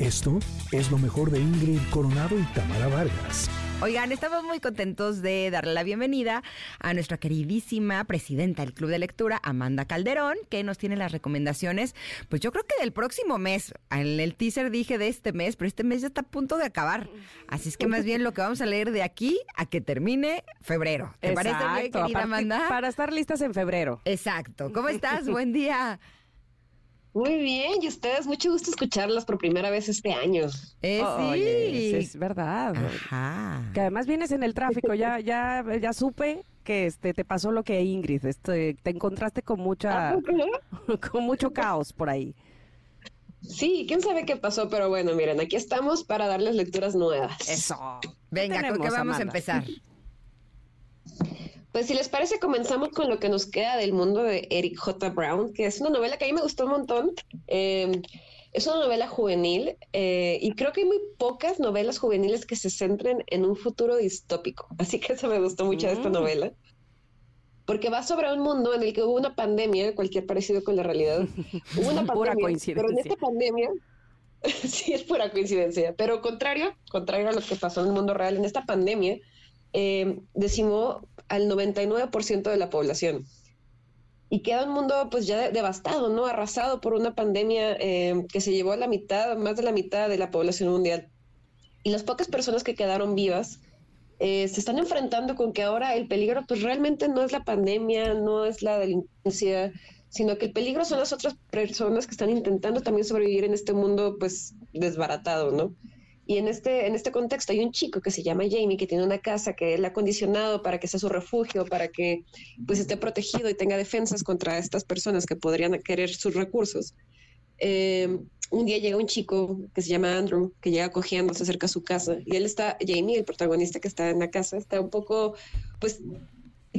Esto es lo mejor de Ingrid Coronado y Tamara Vargas. Oigan, estamos muy contentos de darle la bienvenida a nuestra queridísima presidenta del Club de Lectura, Amanda Calderón, que nos tiene las recomendaciones, pues yo creo que del próximo mes. En el teaser dije de este mes, pero este mes ya está a punto de acabar. Así es que más bien lo que vamos a leer de aquí a que termine febrero. ¿Te parece bien, querida Amanda? Para estar listas en febrero. Exacto. ¿Cómo estás? Buen día. Muy bien, y ustedes, mucho gusto escucharlas por primera vez este año. Eh, sí. es verdad. Que además vienes en el tráfico, ya, ya, ya supe que este te pasó lo que Ingrid, este, te encontraste con mucha, con mucho caos por ahí. Sí, quién sabe qué pasó, pero bueno, miren, aquí estamos para darles lecturas nuevas. Eso. Venga, ¿con qué vamos a empezar? Pues si les parece, comenzamos con lo que nos queda del mundo de Eric J. Brown, que es una novela que a mí me gustó un montón. Em, es una novela juvenil eh, y creo que hay muy pocas novelas juveniles que se centren en un futuro distópico. Así que eso me gustó mucho de esta mm. novela. Porque va sobre un mundo en el que hubo una pandemia, cualquier parecido con la realidad. Hubo una pandemia, coincidencia. pero en esta pandemia, sí es pura coincidencia, pero contrario, contrario a lo que pasó en el mundo real, en esta pandemia eh, decimó al 99% de la población. Y queda un mundo pues ya devastado, ¿no? Arrasado por una pandemia eh, que se llevó a la mitad, más de la mitad de la población mundial. Y las pocas personas que quedaron vivas eh, se están enfrentando con que ahora el peligro pues realmente no es la pandemia, no es la delincuencia, sino que el peligro son las otras personas que están intentando también sobrevivir en este mundo pues desbaratado, ¿no? Y en este, en este contexto hay un chico que se llama Jamie, que tiene una casa que él ha condicionado para que sea su refugio, para que pues esté protegido y tenga defensas contra estas personas que podrían querer sus recursos. Eh, un día llega un chico que se llama Andrew, que llega cogiendo, se acerca a su casa y él está, Jamie, el protagonista que está en la casa, está un poco, pues,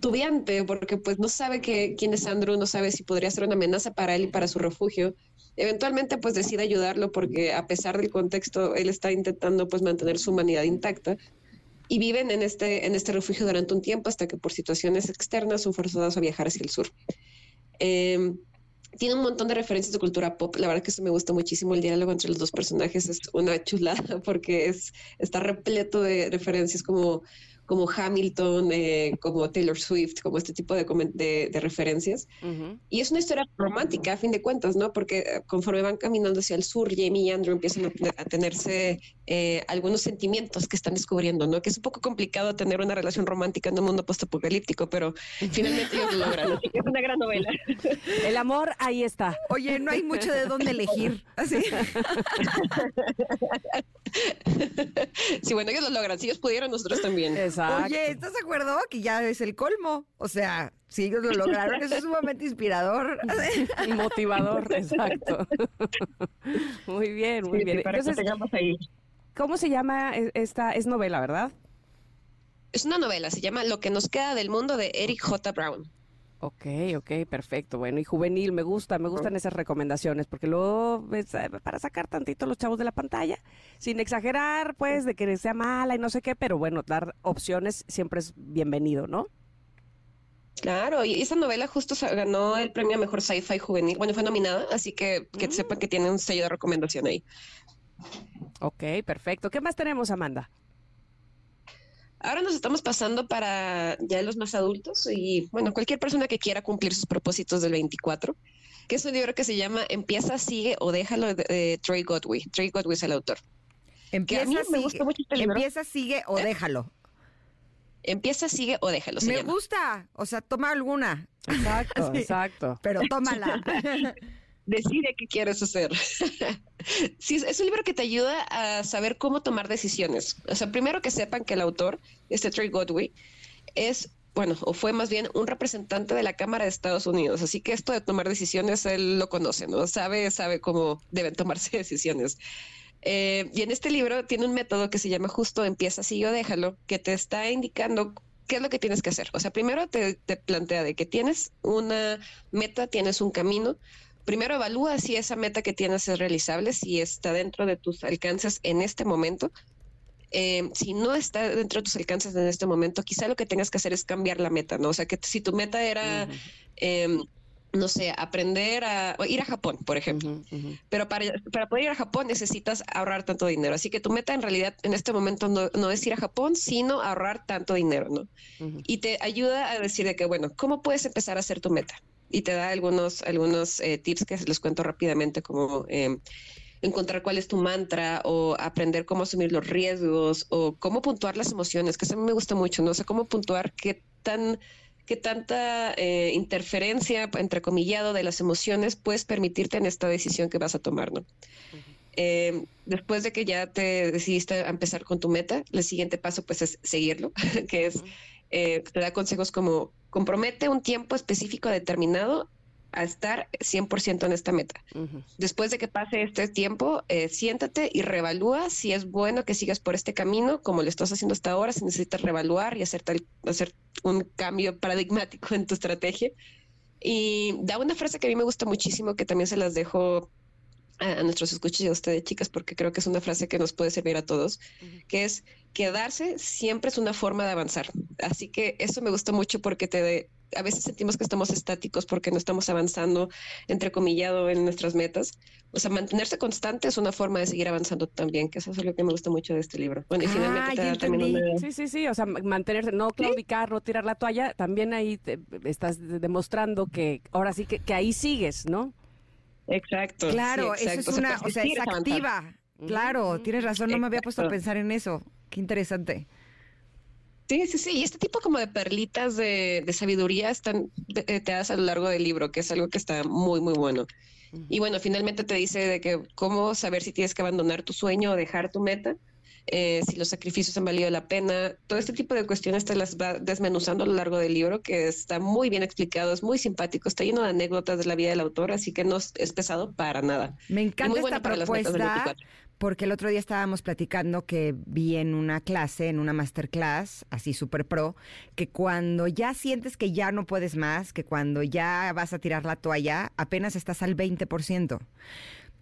titubeante porque pues no sabe que, quién es Andrew, no sabe si podría ser una amenaza para él y para su refugio eventualmente pues decide ayudarlo porque a pesar del contexto, él está intentando pues mantener su humanidad intacta y viven en este, en este refugio durante un tiempo hasta que por situaciones externas son forzados a viajar hacia el sur. Em, tiene un montón de referencias de cultura pop. La verdad que eso me gusta muchísimo. El diálogo entre los dos personajes es una chulada porque es, está repleto de referencias como como Hamilton, eh, como Taylor Swift, como este tipo de, de, referencias. Y es una historia romántica, a fin de cuentas, ¿no? Porque eh, conforme van caminando hacia el sur, Jamie y Andrew empiezan a, tenerse eh, algunos sentimientos que están descubriendo, ¿no? Que es un poco complicado tener una relación romántica en un mundo postapocalíptico, pero finalmente ellos lo logran. Así que es una gran novela. El amor ahí está. Oye, no hay mucho de dónde elegir. Así. sí, bueno, ellos lo logran. Si ellos pudieron, nosotros también. Oye, ¿estás de acuerdo que ya es el colmo? O sea, si ellos lo lograron, eso es sumamente inspirador. Y motivador, exacto. Muy bien, muy bien. Entonces, ahí. ¿Cómo se llama e-, esta? Es novela, ¿verdad? Es una novela, se llama Lo que nos queda del mundo de Eric J. Brown. Ok, ok, perfecto. Bueno, y juvenil, me gusta, me gustan esas recomendaciones, porque luego para sacar tantito los chavos de la pantalla, sin exagerar, pues, de que sea mala y no sé qué, pero bueno, dar opciones siempre es bienvenido, ¿no? Claro, y esa novela justo ganó el premio a mejor sci-fi juvenil. Bueno, fue nominada, así que que mm. sepan que tiene un sello de recomendación ahí. Ok, perfecto. ¿Qué más tenemos, Amanda? Ahora nos estamos pasando para ya los más adultos y, bueno, cualquier persona que quiera cumplir sus propósitos del 24, que es un libro que se llama Empieza, sigue o déjalo de, Trey Godwin. Trey Godwin es el autor. Empieza, sigue, me gusta mucho este Empieza, sigue o ¿Eh? déjalo. Empieza, sigue o déjalo. me gusta, o sea, toma alguna. Exacto, exacto. Pero tómala. decide qué quieres hacer. sí, es un libro que te ayuda a saber cómo tomar decisiones. O sea, primero que sepan que el autor, este Trey Godwin, es, bueno, o fue más bien un representante de la Cámara de Estados Unidos. Así que esto de tomar decisiones, él lo conoce, ¿no? Sabe, sabe cómo deben tomarse decisiones. Eh, y en este libro tiene un método que se llama justo empieza así o déjalo, que te está indicando qué es lo que tienes que hacer. O sea, primero te, te plantea de que tienes una meta, tienes un camino, primero evalúa si esa meta que tienes es realizable, si está dentro de tus alcances en este momento. Eh, si no está dentro de tus alcances en este momento, quizá lo que tengas que hacer es cambiar la meta, ¿no? O sea, que si tu meta era, em, no sé, aprender a ir a Japón, por ejemplo. Pero para, para, poder ir a Japón necesitas ahorrar tanto dinero. Así que tu meta en realidad en este momento no, no es ir a Japón, sino ahorrar tanto dinero, ¿no? Y te ayuda a decir de que, bueno, ¿cómo puedes empezar a hacer tu meta? Y te da algunos, algunos eh, tips que les cuento rápidamente, como em, encontrar cuál es tu mantra o aprender cómo asumir los riesgos o cómo puntuar las emociones, que eso a mí me gusta mucho, ¿no? sé cómo puntuar qué tan qué tanta eh, interferencia, entrecomillado, de las emociones puedes permitirte en esta decisión que vas a tomar, ¿no? Eh, después de que ya te decidiste a empezar con tu meta, el siguiente paso pues es seguirlo, que es, eh, te da consejos como compromete un tiempo específico determinado a estar 100% en esta meta. Después de que pase este tiempo, eh, siéntate y revalúa si es bueno que sigas por este camino, como lo estás haciendo hasta ahora, si necesitas revaluar y hacer, tal, hacer un cambio paradigmático en tu estrategia. Y da una frase que a mí me gusta muchísimo, que también se las dejo a, nuestros escuchos y a ustedes, chicas, porque creo que es una frase que nos puede servir a todos, que es quedarse siempre es una forma de avanzar. Así que eso me gusta mucho porque te, a veces sentimos que estamos estáticos porque no estamos avanzando, entrecomillado, en nuestras metas. O sea, mantenerse constante es una forma de seguir avanzando también, que eso es lo que me gusta mucho de este libro. Bueno, y finalmente también Sí, sí, sí, o sea, mantenerse, no claudicar, no tirar la toalla, también ahí estás demostrando que ahora sí que, que ahí sigues, ¿no? Exacto. Claro, eso es una, o sea, es activa. Claro, tienes razón, no me había puesto a pensar en eso. Qué interesante. Sí, sí, sí. Y este tipo como de perlitas de, sabiduría están, te das a lo largo del libro, que es algo que está muy, muy bueno. Y bueno, finalmente te dice de que cómo saber si tienes que abandonar tu sueño o dejar tu meta, eh, si los sacrificios han valido la pena. Todo este tipo de cuestiones te las va desmenuzando a lo largo del libro, que está muy bien explicado, es muy simpático, está lleno de anécdotas de la vida del autor, así que no es pesado para nada. Me encanta esta propuesta porque el otro día estábamos platicando que vi en una clase, en una masterclass, así súper pro, que cuando ya sientes que ya no puedes más, que cuando ya vas a tirar la toalla, apenas estás al 20%.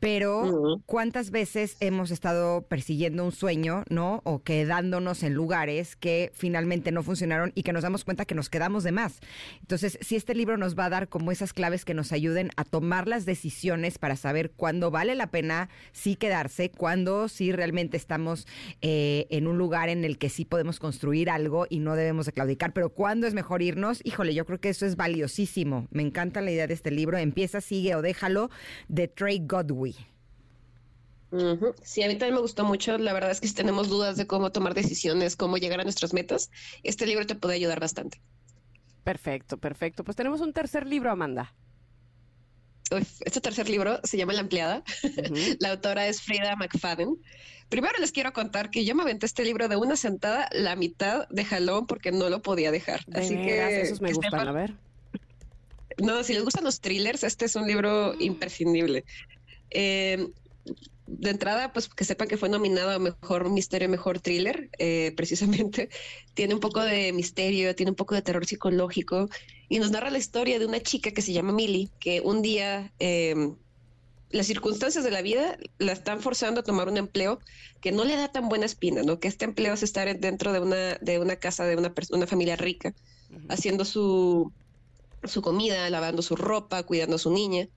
Pero ¿cuántas veces hemos estado persiguiendo un sueño, ¿no? O quedándonos en lugares que finalmente no funcionaron y que nos damos cuenta que nos quedamos de más. Entonces, si este libro nos va a dar como esas claves que nos ayuden a tomar las decisiones para saber cuándo vale la pena sí quedarse, cuándo sí realmente estamos eh, en un lugar en el que sí podemos construir algo y no debemos de claudicar, pero cuándo es mejor irnos, híjole, yo creo que eso es valiosísimo. Me encanta la idea de este libro. Empieza, sigue o déjalo, de Trey Godwin. Sí, a mí también me gustó mucho. La verdad es que si tenemos dudas de cómo tomar decisiones, cómo llegar a nuestras metas, este libro te puede ayudar bastante. Perfecto, perfecto. Pues tenemos un tercer libro, Amanda. este tercer libro se llama La empleada. la autora es Frida McFadden. Primero les quiero contar que yo me aventé este libro de una sentada, la mitad de jalón, porque no lo podía dejar. Así que. Esos me gustan, a ver. No, si les gustan los thrillers, este es un libro imprescindible. Eh, de entrada, pues que sepan que fue nominado a Mejor Misterio, Mejor Thriller, eh, precisamente. Tiene un poco de misterio, tiene un poco de terror psicológico y nos narra la historia de una chica que se llama Millie, que un día em, las circunstancias de la vida la están forzando a tomar un empleo que no le da tan buena espina, ¿no? Que este empleo es estar dentro de una, de una casa de una, una familia rica, haciendo su, su comida, lavando su ropa, cuidando a su niña.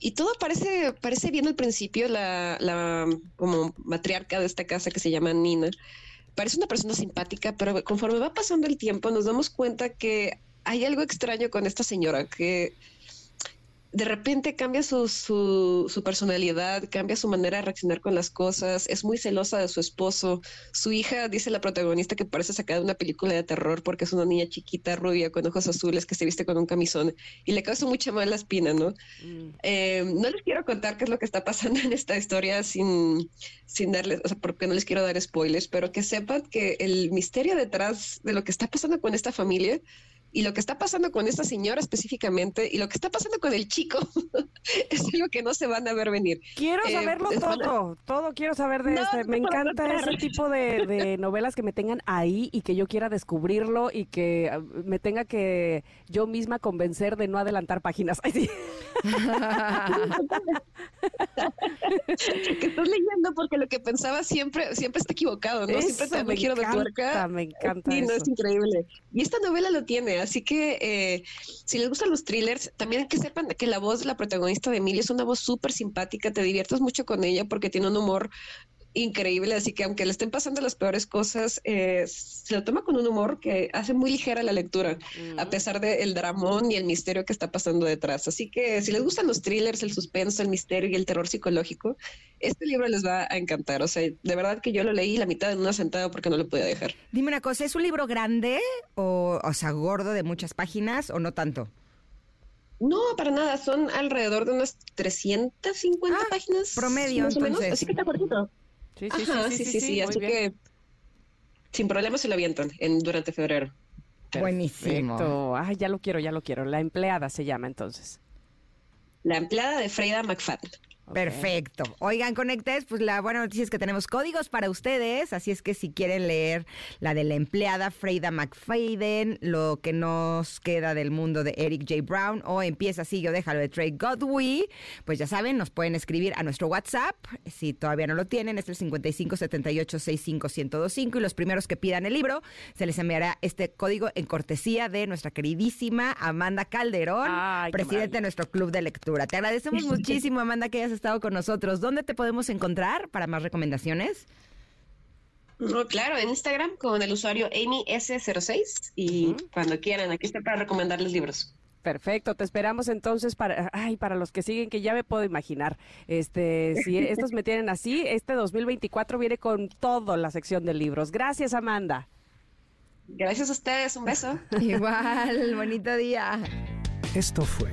Y todo parece, parece bien al principio, la, la como matriarca de esta casa que se llama Nina. Parece una persona simpática, pero conforme va pasando el tiempo nos damos cuenta que hay algo extraño con esta señora, que de repente cambia su, su, personalidad, cambia su manera de reaccionar con las cosas, es muy celosa de su esposo. Su hija, dice la protagonista, que parece sacada de una película de terror porque es una niña chiquita, rubia, con ojos azules, que se viste con un camisón y le causa mucha mala espina, ¿no? Mm. Eh, no les quiero contar qué es lo que está pasando en esta historia sin, sin darles, o sea, porque no les quiero dar spoilers, pero que sepan que el misterio detrás de lo que está pasando con esta familia y lo que está pasando con esta señora específicamente y lo que está pasando con el chico es algo que no se van a ver venir. Quiero eh, saberlo todo, todo quiero saber de este. Me encanta ese tipo de, novelas que me tengan ahí y que yo quiera descubrirlo y que ah, me tenga que yo misma convencer de no adelantar páginas. que estás leyendo porque lo que pensaba siempre siempre está equivocado, ¿no? siempre te un giro de tuerca. Me encanta. Sí, no es increíble. Y esta novela lo tiene Así que eh, si les gustan los thrillers, también que sepan que la voz de la protagonista de Emilia es una voz súper simpática, te diviertes mucho con ella porque tiene un humor increíble, así que aunque le estén pasando las peores cosas, eh, se lo toma con un humor que hace muy ligera la lectura, a pesar del dramón y el misterio que está pasando detrás. Así que si les gustan los thrillers, el suspenso, el misterio y el terror psicológico, este libro les va a encantar. O sea, de verdad que yo lo leí la mitad en una sentada porque no lo podía dejar. Dime una cosa, ¿es un libro grande o, o sea, gordo de muchas páginas o no tanto? No, para nada, son alrededor de unas 350 Ah, páginas. promedio, más o menos, entonces. así que está cortito. Sí, sí, sí, Ajá, sí, sí, así bien. que sin problema se lo avientan en, durante febrero. Buenísimo. Perfecto. Ay, ya lo quiero, ya lo quiero. La empleada se llama entonces. La empleada de Freida McFadden. Perfecto. Oigan, conectes, pues la buena noticia es que tenemos códigos para ustedes, así es que si quieren leer la de la empleada Freida McFadden, lo que nos queda del mundo de Eric J. Brown o empieza así, yo déjalo de Trey Godwin, pues ya saben, nos pueden escribir a nuestro WhatsApp, si todavía no lo tienen, es el 5578-65125 y los primeros que pidan el libro, se les enviará este código en cortesía de nuestra queridísima Amanda Calderón, Ay, presidente de nuestro club de lectura. Te agradecemos muchísimo, Amanda, que hayas estado con nosotros. ¿Dónde te podemos encontrar para más recomendaciones? No, claro, en Instagram con el usuario AmyS06 y cuando quieran, aquí está para recomendarles libros. Perfecto, te esperamos entonces para, ay, para los que siguen, que ya me puedo imaginar. Este, si estos me tienen así, este 2024 viene con toda la sección de libros. Gracias, Amanda. Gracias a ustedes, un beso. Igual, bonito día. Esto fue